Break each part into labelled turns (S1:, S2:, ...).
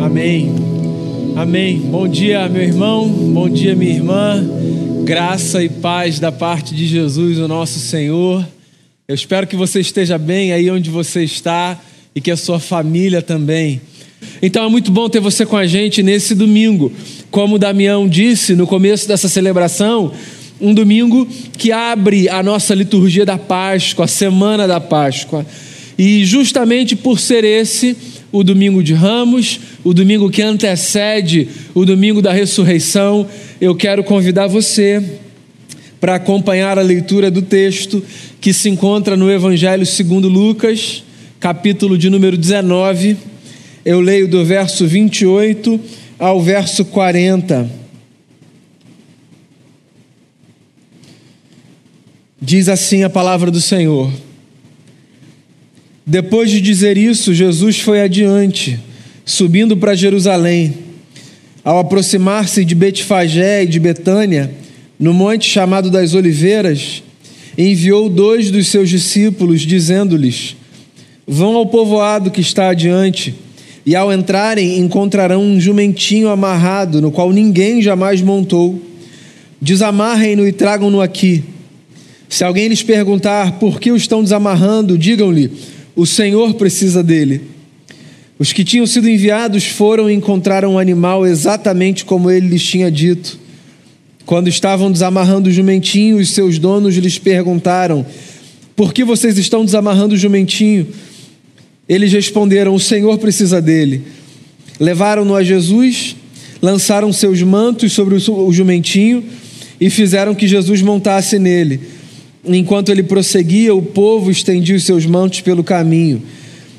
S1: Amém. Amém. Bom dia, meu irmão. Bom dia, minha irmã. Graça e paz da parte de Jesus, o nosso Senhor. Eu espero que você esteja bem aí onde você está e que a sua família também. Então é muito bom ter você com a gente nesse domingo. Como o Damião disse no começo dessa celebração, um domingo que abre a nossa liturgia da Páscoa, a semana da Páscoa. E justamente por ser esse o domingo de Ramos, o domingo que antecede o domingo da ressurreição, eu quero convidar você para acompanhar a leitura do texto que se encontra no Evangelho segundo Lucas, capítulo de número 19. Eu leio do verso 28 ao verso 40. Diz assim a palavra do Senhor: Depois de dizer isso, Jesus foi adiante, subindo para Jerusalém. Ao aproximar-se de Betfagé e de Betânia, no monte chamado das Oliveiras, enviou dois dos seus discípulos, dizendo-lhes: Vão ao povoado que está adiante, e ao entrarem encontrarão um jumentinho amarrado, no qual ninguém jamais montou. Desamarrem-no e tragam-no aqui. Se alguém lhes perguntar por que o estão desamarrando, digam-lhe: o Senhor precisa dele. Os que tinham sido enviados foram e encontraram um animal exatamente como ele lhes tinha dito. Quando estavam desamarrando o jumentinho, os seus donos lhes perguntaram: Por que vocês estão desamarrando o jumentinho? Eles responderam: O Senhor precisa dele. Levaram-no a Jesus, lançaram seus mantos sobre o jumentinho e fizeram que Jesus montasse nele. Enquanto ele prosseguia, o povo estendia os seus mantos pelo caminho.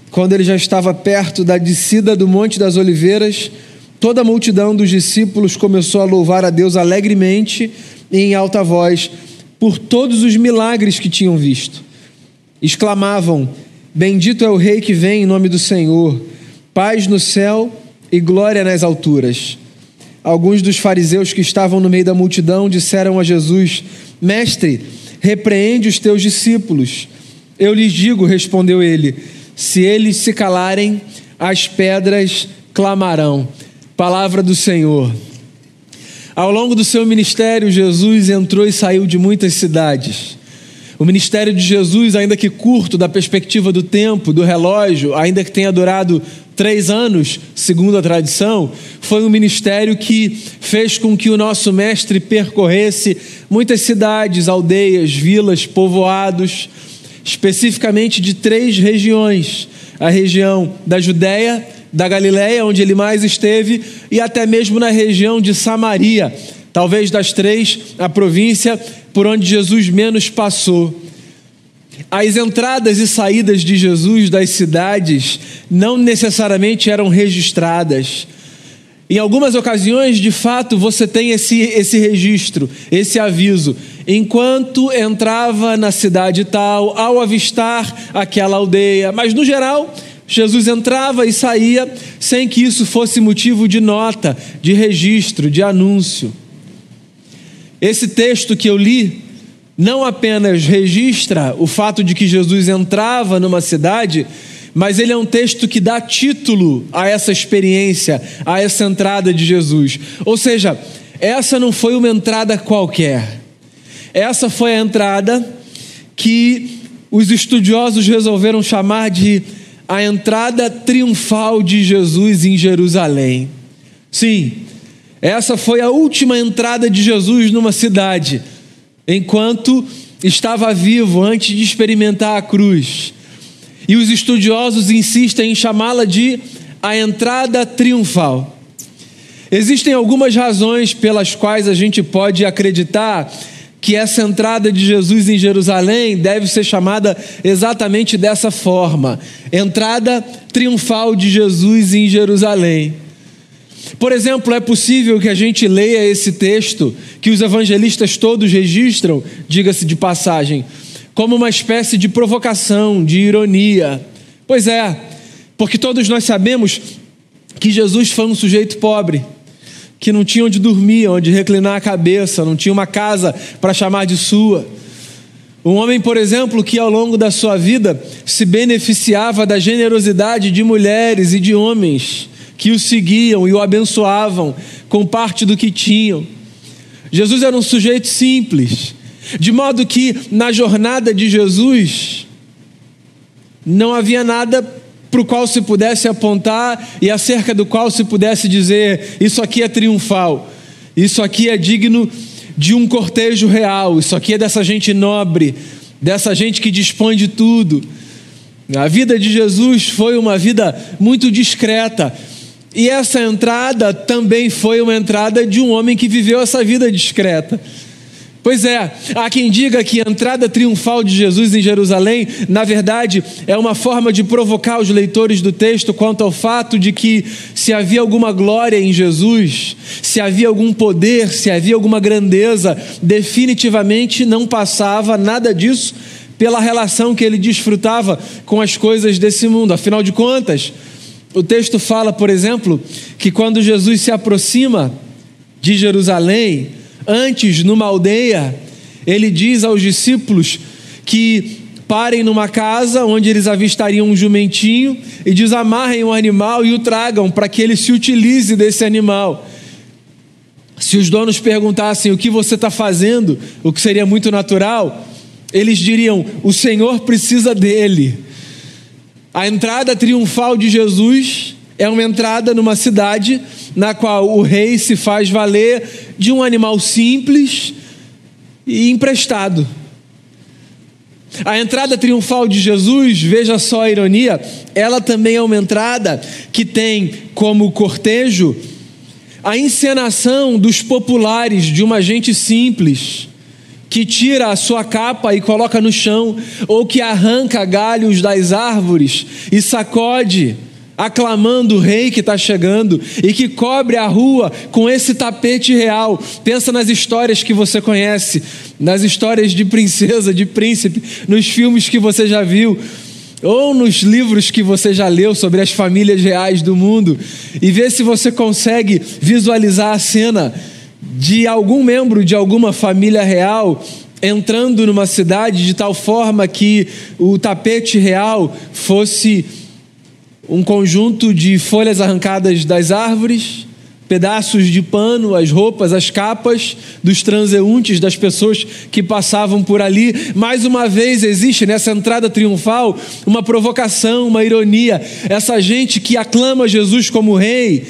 S1: Quando ele já estava perto da descida do Monte das Oliveiras, toda a multidão dos discípulos começou a louvar a Deus alegremente e em alta voz por todos os milagres que tinham visto. Exclamavam: Bendito é o Rei que vem em nome do Senhor, paz no céu e glória nas alturas. Alguns dos fariseus que estavam no meio da multidão disseram a Jesus: Mestre, repreende os teus discípulos. Eu lhes digo, respondeu ele: se eles se calarem, as pedras clamarão. Palavra do Senhor. Ao longo do seu ministério, Jesus entrou e saiu de muitas cidades. O ministério de Jesus, ainda que curto da perspectiva do tempo, do relógio, ainda que tenha durado três anos, segundo a tradição, foi um ministério que fez com que o nosso mestre percorresse muitas cidades, aldeias, vilas, povoados, especificamente de três regiões: a região da Judéia, da Galiléia, onde ele mais esteve, e até mesmo na região de Samaria, talvez das três, a província por onde Jesus menos passou. As entradas e saídas de Jesus das cidades não necessariamente eram registradas. Em algumas ocasiões, de fato, você tem esse, esse registro, esse aviso. Enquanto entrava na cidade tal, ao avistar aquela aldeia. Mas, no geral, Jesus entrava e saía sem que isso fosse motivo de nota, de registro, de anúncio. Esse texto que eu li não apenas registra o fato de que Jesus entrava numa cidade, mas ele é um texto que dá título a essa experiência, a essa entrada de Jesus. Ou seja, essa não foi uma entrada qualquer. Essa foi a entrada que os estudiosos resolveram chamar de a entrada triunfal de Jesus em Jerusalém. Sim, essa foi a última entrada de Jesus numa cidade enquanto estava vivo antes de experimentar a cruz. E os estudiosos insistem em chamá-la de a entrada triunfal. Existem algumas razões pelas quais a gente pode acreditar que essa entrada de Jesus em Jerusalém deve ser chamada exatamente dessa forma: entrada triunfal de Jesus em Jerusalém. Por exemplo, é possível que a gente leia esse texto que os evangelistas todos registram, diga-se de passagem, como uma espécie de provocação, de ironia. Pois é, porque todos nós sabemos que Jesus foi um sujeito pobre, que não tinha onde dormir, onde reclinar a cabeça, não tinha uma casa para chamar de sua. Um homem, por exemplo, que ao longo da sua vida se beneficiava da generosidade de mulheres e de homens que o seguiam e o abençoavam com parte do que tinham. Jesus era um sujeito simples, de modo que na jornada de Jesus não havia nada para o qual se pudesse apontar e acerca do qual se pudesse dizer: isso aqui é triunfal, isso aqui é digno de um cortejo real, isso aqui é dessa gente nobre, dessa gente que dispõe de tudo. A vida de Jesus foi uma vida muito discreta. E essa entrada também foi uma entrada de um homem que viveu essa vida discreta. Pois é, há quem diga que a entrada triunfal de Jesus em Jerusalém, na verdade, é uma forma de provocar os leitores do texto quanto ao fato de que, se havia alguma glória em Jesus, se havia algum poder, se havia alguma grandeza, definitivamente não passava nada disso pela relação que ele desfrutava com as coisas desse mundo. Afinal de contas, o texto fala, por exemplo, que quando Jesus se aproxima de Jerusalém, antes numa aldeia, ele diz aos discípulos que parem numa casa onde eles avistariam um jumentinho e desamarrem o animal e o tragam para que ele se utilize desse animal. Se os donos perguntassem o que você está fazendo, o que seria muito natural, eles diriam: o Senhor precisa dele. A entrada triunfal de Jesus é uma entrada numa cidade na qual o rei se faz valer de um animal simples e emprestado. A entrada triunfal de Jesus, veja só a ironia, ela também é uma entrada que tem como cortejo a encenação dos populares de uma gente simples que tira a sua capa e coloca no chão, ou que arranca galhos das árvores e sacode, aclamando o rei que está chegando, e que cobre a rua com esse tapete real. Pensa nas histórias que você conhece, nas histórias de princesa, de príncipe, nos filmes que você já viu. Ou nos livros que você já leu sobre as famílias reais do mundo, e vê se você consegue visualizar a cena de algum membro de alguma família real entrando numa cidade de tal forma que o tapete real fosse um conjunto de folhas arrancadas das árvores, pedaços de pano, as roupas, as capas dos transeuntes, das pessoas que passavam por ali. Mais uma vez existe nessa entrada triunfal uma provocação, uma ironia. Essa gente que aclama Jesus como rei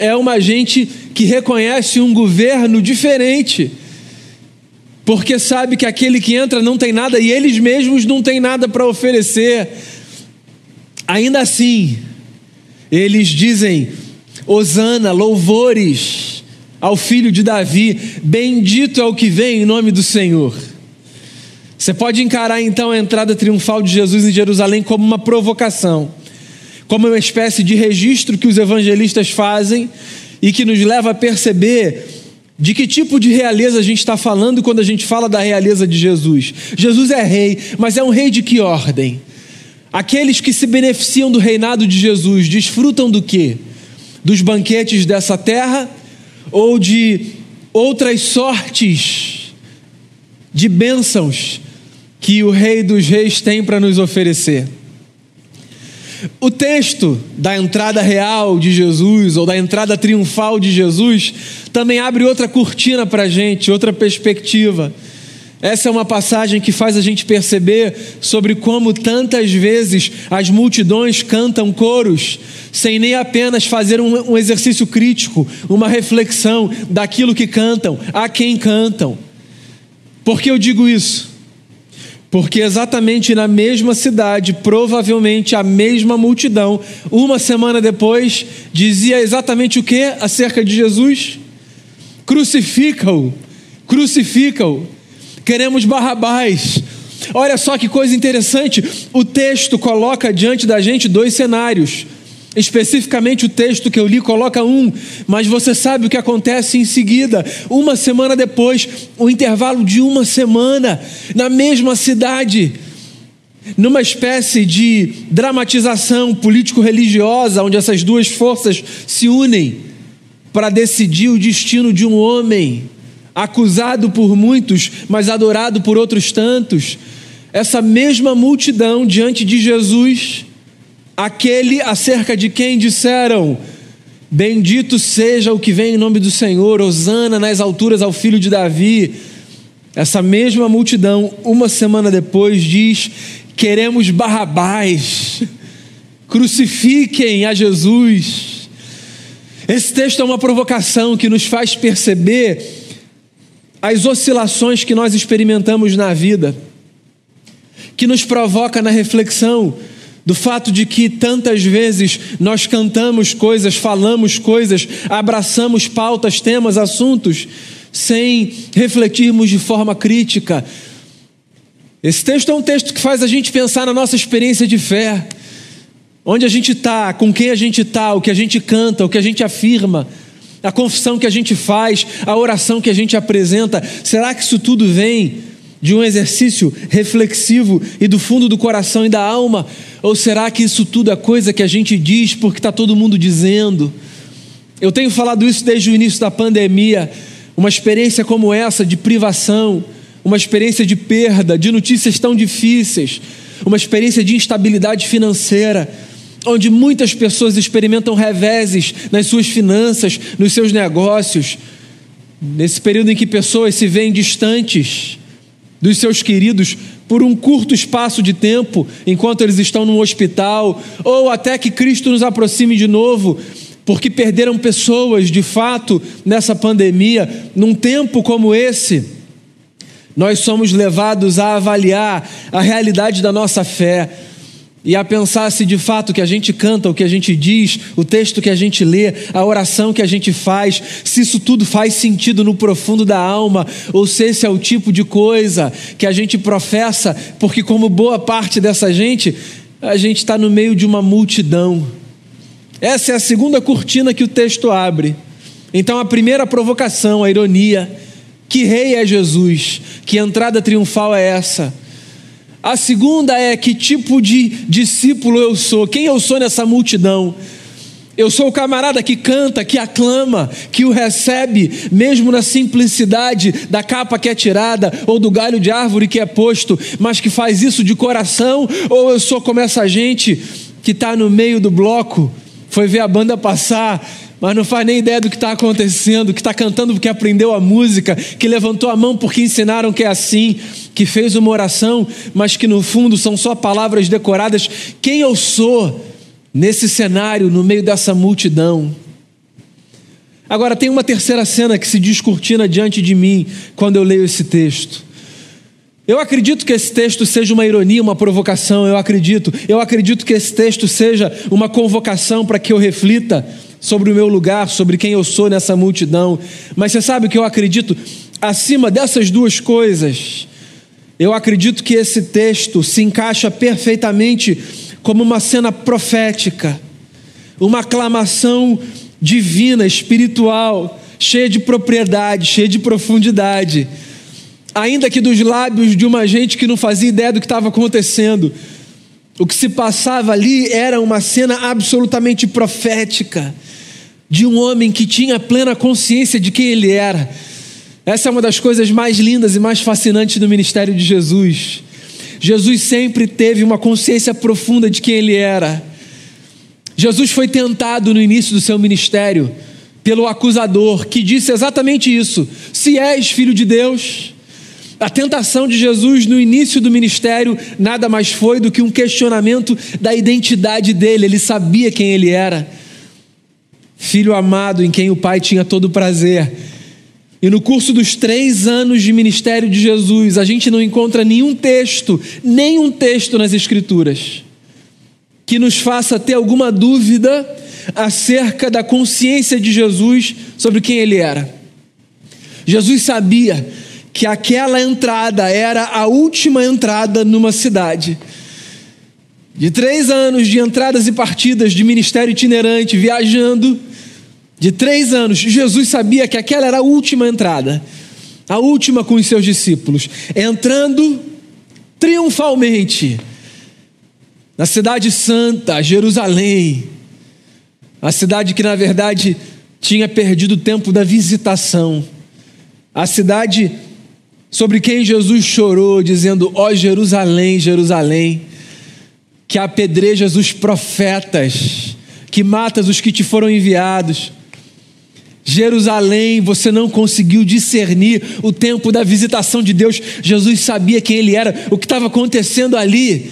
S1: é uma gente que reconhece um governo diferente, porque sabe que aquele que entra não tem nada e eles mesmos não têm nada para oferecer. Ainda assim, eles dizem: Hosana, louvores ao filho de Davi, bendito é o que vem em nome do Senhor. Você pode encarar então a entrada triunfal de Jesus em Jerusalém como uma provocação, como uma espécie de registro que os evangelistas fazem e que nos leva a perceber de que tipo de realeza a gente está falando quando a gente fala da realeza de Jesus. Jesus é rei, mas é um rei de que ordem? Aqueles que se beneficiam do reinado de Jesus desfrutam do quê? Dos banquetes dessa terra ou de outras sortes de bênçãos que o Rei dos Reis tem para nos oferecer? O texto da entrada real de Jesus, ou da entrada triunfal de Jesus, também abre outra cortina para a gente, outra perspectiva. Essa é uma passagem que faz a gente perceber sobre como tantas vezes as multidões cantam coros, sem nem apenas fazer um, exercício crítico, uma reflexão daquilo que cantam, a quem cantam. Por que eu digo isso? Porque exatamente na mesma cidade, provavelmente a mesma multidão, uma semana depois, dizia exatamente o que acerca de Jesus? Crucifica-o, crucifica-o. Queremos Barrabás. Olha só que coisa interessante, o texto coloca diante da gente dois cenários. Especificamente o texto que eu li coloca um, mas você sabe o que acontece em seguida. Uma semana depois, o intervalo de uma semana, na mesma cidade, numa espécie de dramatização político-religiosa, onde essas duas forças se unem para decidir o destino de um homem, acusado por muitos, mas adorado por outros tantos. Essa mesma multidão diante de Jesus aquele acerca de quem disseram: Bendito seja o que vem em nome do Senhor, Hosana nas alturas ao filho de Davi. Essa mesma multidão, uma semana depois, diz: Queremos Barrabás, crucifiquem a Jesus. Esse texto é uma provocação que nos faz perceber as oscilações que nós experimentamos na vida, que nos provoca na reflexão do fato de que tantas vezes nós cantamos coisas, falamos coisas, abraçamos pautas, temas, assuntos, sem refletirmos de forma crítica. Esse texto é um texto que faz a gente pensar na nossa experiência de fé, onde a gente está, com quem a gente está, o que a gente canta, o que a gente afirma, a confissão que a gente faz, a oração que a gente apresenta. Será que isso tudo vem de um exercício reflexivo e do fundo do coração e da alma? Ou será que isso tudo é coisa que a gente diz porque está todo mundo dizendo? Eu tenho falado isso desde o início da pandemia. Uma experiência como essa de privação, uma experiência de perda, de notícias tão difíceis, uma experiência de instabilidade financeira, onde muitas pessoas experimentam reveses nas suas finanças, nos seus negócios. Nesse período em que pessoas se veem distantes dos seus queridos por um curto espaço de tempo, enquanto eles estão num hospital, ou até que Cristo nos aproxime de novo, porque perderam pessoas de fato nessa pandemia, num tempo como esse. Nós somos levados a avaliar a realidade da nossa fé e a pensar se de fato o que a gente canta, o que a gente diz, o texto que a gente lê, a oração que a gente faz, se isso tudo faz sentido no profundo da alma, ou se esse é o tipo de coisa que a gente professa, porque, como boa parte dessa gente, a gente está no meio de uma multidão. Essa é a segunda cortina que o texto abre. Então, a primeira provocação, a ironia: que rei é Jesus? Que entrada triunfal é essa? A segunda é que tipo de discípulo eu sou, quem eu sou nessa multidão. Eu sou o camarada que canta, que aclama, que o recebe, mesmo na simplicidade da capa que é tirada ou do galho de árvore que é posto, mas que faz isso de coração, ou eu sou como essa gente que está no meio do bloco, foi ver a banda passar, mas não faz nem ideia do que está acontecendo, que está cantando porque aprendeu a música, que levantou a mão porque ensinaram que é assim, que fez uma oração, mas que no fundo são só palavras decoradas. Quem eu sou nesse cenário, no meio dessa multidão? Agora, tem uma terceira cena que se descortina diante de mim quando eu leio esse texto. Eu acredito que esse texto seja uma ironia, uma provocação, eu acredito. Eu acredito que esse texto seja uma convocação para que eu reflita sobre o meu lugar, sobre quem eu sou nessa multidão. Mas você sabe o que eu acredito? Acima dessas duas coisas, eu acredito que esse texto se encaixa perfeitamente como uma cena profética, uma aclamação divina, espiritual, cheia de propriedade, cheia de profundidade. Ainda que dos lábios de uma gente que não fazia ideia do que estava acontecendo, o que se passava ali era uma cena absolutamente profética de um homem que tinha plena consciência de quem ele era. Essa é uma das coisas mais lindas e mais fascinantes do ministério de Jesus. Jesus sempre teve uma consciência profunda de quem ele era. Jesus foi tentado no início do seu ministério pelo acusador, que disse exatamente isso: se és filho de Deus. A tentação de Jesus no início do ministério nada mais foi do que um questionamento da identidade dele, ele sabia quem ele era filho amado em quem o Pai tinha todo o prazer. E no curso dos três anos de ministério de Jesus, a gente não encontra nenhum texto, nenhum texto nas Escrituras, que nos faça ter alguma dúvida acerca da consciência de Jesus sobre quem ele era. Jesus sabia que aquela entrada era a última entrada numa cidade. De três anos de entradas e partidas de ministério itinerante, viajando, de três anos, Jesus sabia que aquela era a última entrada, a última com os seus discípulos, entrando triunfalmente na cidade santa, Jerusalém, a cidade que na verdade tinha perdido o tempo da visitação, a cidade sobre quem Jesus chorou, dizendo: Ó oh, Jerusalém, Jerusalém, que apedrejas os profetas que matas os que te foram enviados. Jerusalém, você não conseguiu discernir o tempo da visitação de Deus. Jesus sabia quem ele era, o que estava acontecendo ali.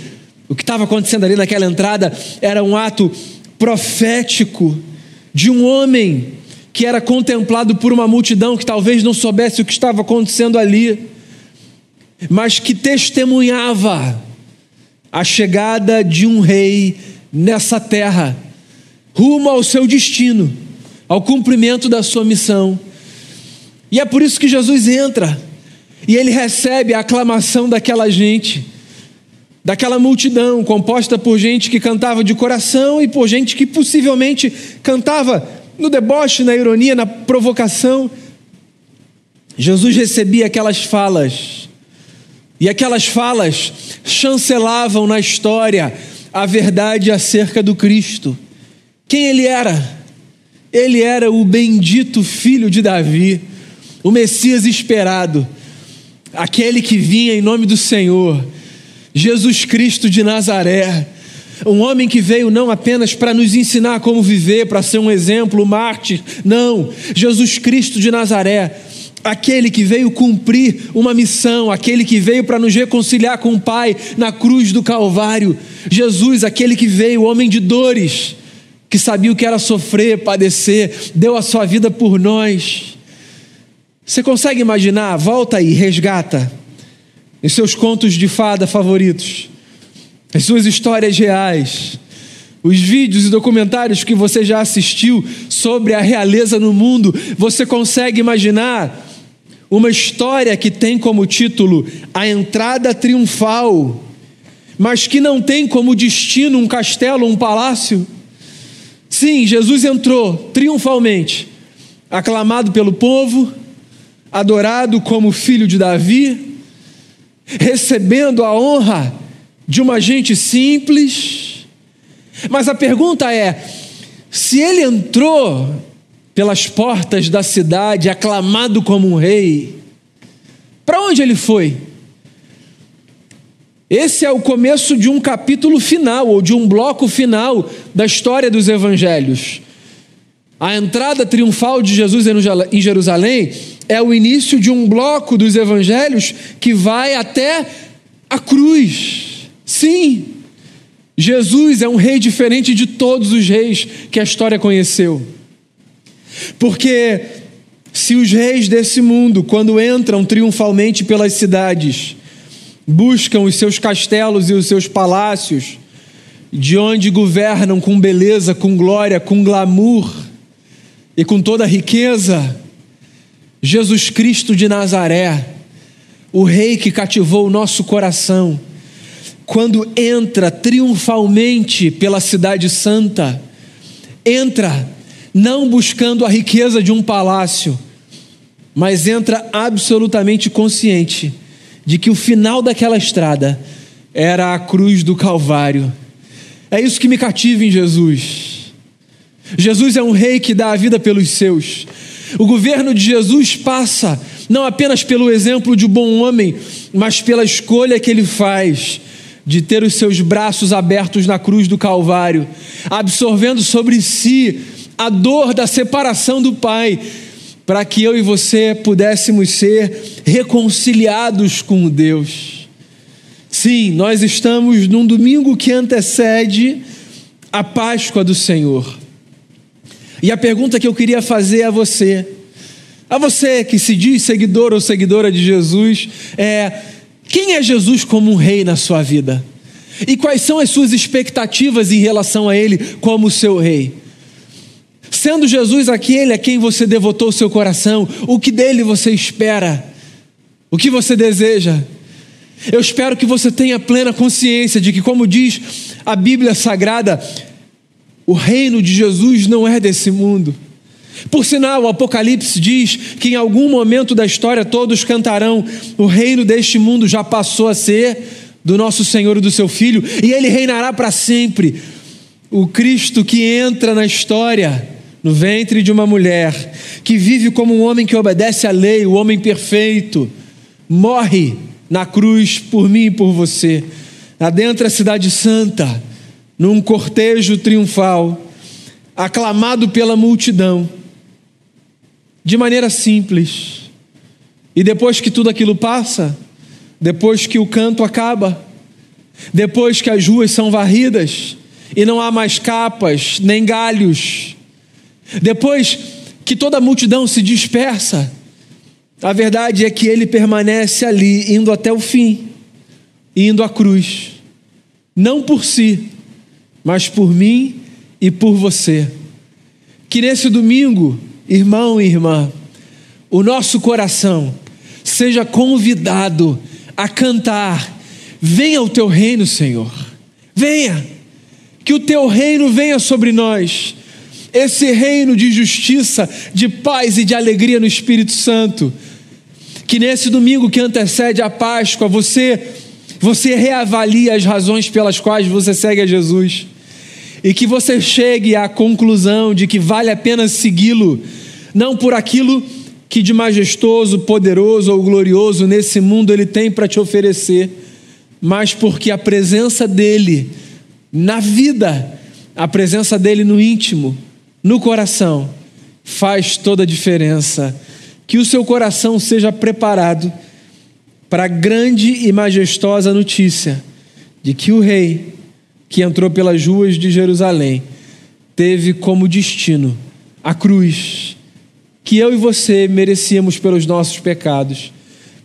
S1: O que estava acontecendo ali naquela entrada era um ato profético de um homem que era contemplado por uma multidão que talvez não soubesse o que estava acontecendo ali, mas que testemunhava a chegada de um rei nessa terra, rumo ao seu destino, ao cumprimento da sua missão. E é por isso que Jesus entra e ele recebe a aclamação daquela gente, daquela multidão composta por gente que cantava de coração e por gente que possivelmente cantava no deboche, na ironia, na provocação. Jesus recebia aquelas falas, e aquelas falas chancelavam na história a verdade acerca do Cristo. Quem ele era? Ele era o bendito filho de Davi, o Messias esperado, aquele que vinha em nome do Senhor, Jesus Cristo de Nazaré. Um homem que veio não apenas para nos ensinar como viver, para ser um exemplo, um mártir, não. Jesus Cristo de Nazaré aquele que veio cumprir uma missão, aquele que veio para nos reconciliar com o Pai na cruz do Calvário. Jesus, aquele que veio, homem de dores, que sabia o que era sofrer, padecer, deu a sua vida por nós. Você consegue imaginar? Volta aí, resgata em seus contos de fada favoritos, as suas histórias reais, os vídeos e documentários que você já assistiu sobre a realeza no mundo. Você consegue imaginar uma história que tem como título A Entrada Triunfal, mas que não tem como destino um castelo, um palácio. Sim, Jesus entrou triunfalmente, aclamado pelo povo, adorado como filho de Davi, recebendo a honra de uma gente simples. Mas a pergunta é: se ele entrou pelas portas da cidade, aclamado como um rei. Para onde ele foi? Esse é o começo de um capítulo final, ou de um bloco final da história dos evangelhos. A entrada triunfal de Jesus em Jerusalém é o início de um bloco dos evangelhos que vai até a cruz. Sim, Jesus é um rei diferente de todos os reis que a história conheceu. Porque se os reis desse mundo, quando entram triunfalmente pelas cidades, buscam os seus castelos e os seus palácios, de onde governam com beleza, com glória, com glamour e com toda riqueza, Jesus Cristo de Nazaré, o Rei que cativou o nosso coração, quando entra triunfalmente pela Cidade Santa, entra não buscando a riqueza de um palácio, mas entra absolutamente consciente de que o final daquela estrada era a cruz do Calvário. É isso que me cativa em Jesus. Jesus é um rei que dá a vida pelos seus. O governo de Jesus passa não apenas pelo exemplo de um bom homem, mas pela escolha que ele faz de ter os seus braços abertos na cruz do Calvário, absorvendo sobre si a dor da separação do Pai, para que eu e você pudéssemos ser reconciliados com Deus. Sim, nós estamos num domingo que antecede a Páscoa do Senhor. E a pergunta que eu queria fazer a você, a você que se diz seguidor ou seguidora de Jesus, é: quem é Jesus como um rei na sua vida? E quais são as suas expectativas em relação a Ele como seu rei? Sendo Jesus aquele a quem você devotou o seu coração, o que dele você espera? O que você deseja? Eu espero que você tenha plena consciência de que, como diz a Bíblia Sagrada, o reino de Jesus não é desse mundo. Por sinal, o Apocalipse diz que em algum momento da história todos cantarão: o reino deste mundo já passou a ser do nosso Senhor e do seu Filho, e ele reinará para sempre. O Cristo que entra na história no ventre de uma mulher, que vive como um homem que obedece à lei, o homem perfeito, morre na cruz por mim e por você, adentra a cidade santa, num cortejo triunfal, aclamado pela multidão, de maneira simples. E depois que tudo aquilo passa, depois que o canto acaba, depois que as ruas são varridas e não há mais capas nem galhos, depois que toda a multidão se dispersa, a verdade é que ele permanece ali, indo até o fim, indo à cruz, não por si, mas por mim e por você. Que nesse domingo, irmão e irmã, o nosso coração seja convidado a cantar: Venha o teu reino, Senhor, venha, que o teu reino venha sobre nós, esse reino de justiça, de paz e de alegria no Espírito Santo. Que nesse domingo que antecede a Páscoa, você você reavalie as razões pelas quais você segue a Jesus e que você chegue à conclusão de que vale a pena segui-lo, não por aquilo que de majestoso, poderoso ou glorioso nesse mundo ele tem para te oferecer, mas porque a presença dele na vida, a presença dele no íntimo, no coração, faz toda a diferença. Que o seu coração seja preparado para a grande e majestosa notícia de que o Rei, que entrou pelas ruas de Jerusalém, teve como destino a cruz, que eu e você merecíamos pelos nossos pecados,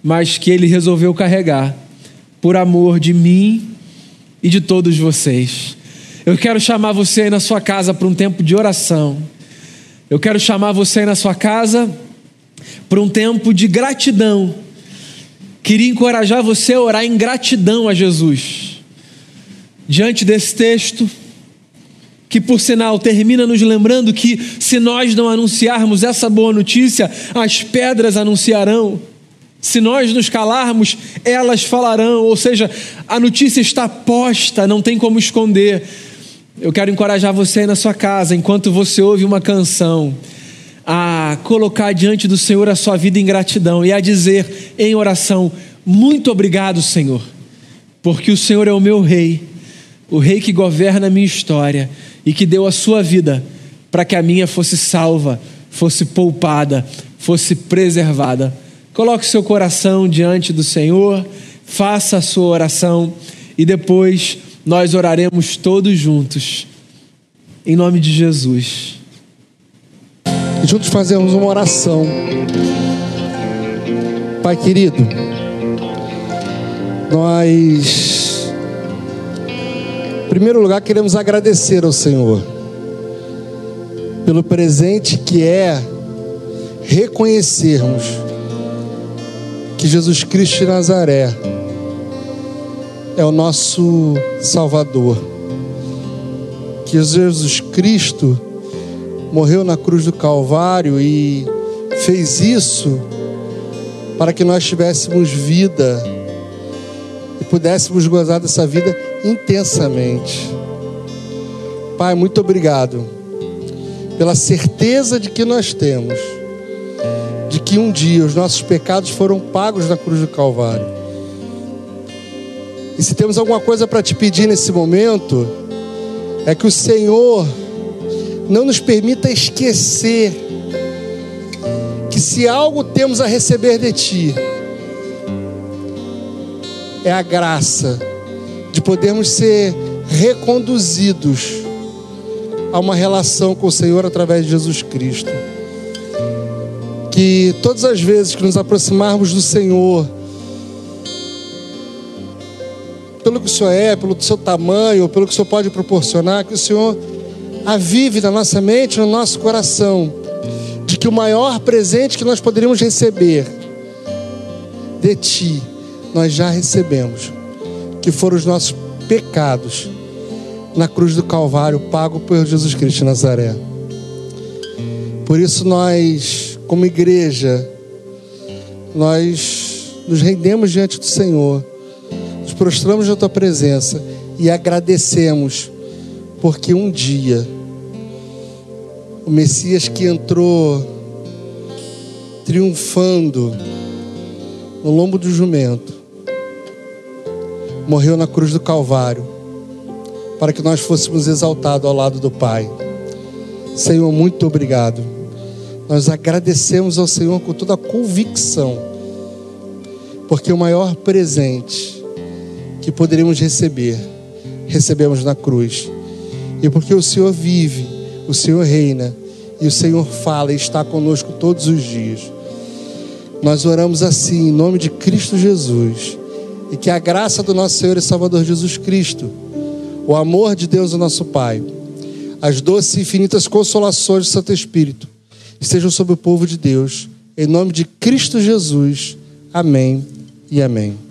S1: mas que ele resolveu carregar por amor de mim e de todos vocês. Eu quero chamar você aí na sua casa para um tempo de oração. Eu quero chamar você aí na sua casa para um tempo de gratidão Queria encorajar você a orar em gratidão a Jesus. Diante desse texto, que por sinal termina nos lembrando que se nós não anunciarmos essa boa notícia, as pedras anunciarão. Se nós nos calarmos, elas falarão. Ou seja, a notícia está posta, não tem como esconder. Eu quero encorajar você aí na sua casa, enquanto você ouve uma canção, a colocar diante do Senhor a sua vida em gratidão e a dizer em oração: Muito obrigado, Senhor, porque o Senhor é o meu Rei, o Rei que governa a minha história e que deu a sua vida para que a minha fosse salva, fosse poupada, fosse preservada. Coloque seu coração diante do Senhor, faça a sua oração e depois nós oraremos todos juntos. Em nome de Jesus
S2: juntos fazemos uma oração. Pai querido, nós, primeiro lugar, queremos agradecer ao Senhor pelo presente que é reconhecermos que Jesus Cristo de Nazaré é o nosso Salvador, que Jesus Cristo morreu na cruz do Calvário e fez isso para que nós tivéssemos vida e pudéssemos gozar dessa vida intensamente. Pai, muito obrigado pela certeza de que nós temos de que um dia os nossos pecados foram pagos na cruz do Calvário. E se temos alguma coisa para te pedir nesse momento, é que o Senhor não nos permita esquecer que se algo temos a receber de Ti, é a graça de podermos ser reconduzidos a uma relação com o Senhor através de Jesus Cristo. Que todas as vezes que nos aproximarmos do Senhor, pelo que o Senhor é, pelo seu tamanho, pelo que o Senhor pode proporcionar, que o Senhor avive na nossa mente, no nosso coração, de que o maior presente que nós poderíamos receber de Ti, nós já recebemos, que foram os nossos pecados na cruz do Calvário, pago por Jesus Cristo de Nazaré. Por isso nós, como igreja, nós nos rendemos diante do Senhor, nos prostramos na Tua presença e agradecemos porque um dia o Messias que entrou triunfando no lombo do jumento morreu na cruz do Calvário para que nós fôssemos exaltados ao lado do Pai. Senhor, muito obrigado. Nós agradecemos ao Senhor com toda a convicção, porque o maior presente que poderíamos receber, recebemos na cruz. E porque o Senhor vive, o Senhor reina, e o Senhor fala e está conosco todos os dias. Nós oramos assim, em nome de Cristo Jesus, e que a graça do nosso Senhor e Salvador Jesus Cristo, o amor de Deus, o nosso Pai, as doces e infinitas consolações do Santo Espírito estejam sobre o povo de Deus, em nome de Cristo Jesus. Amém e amém.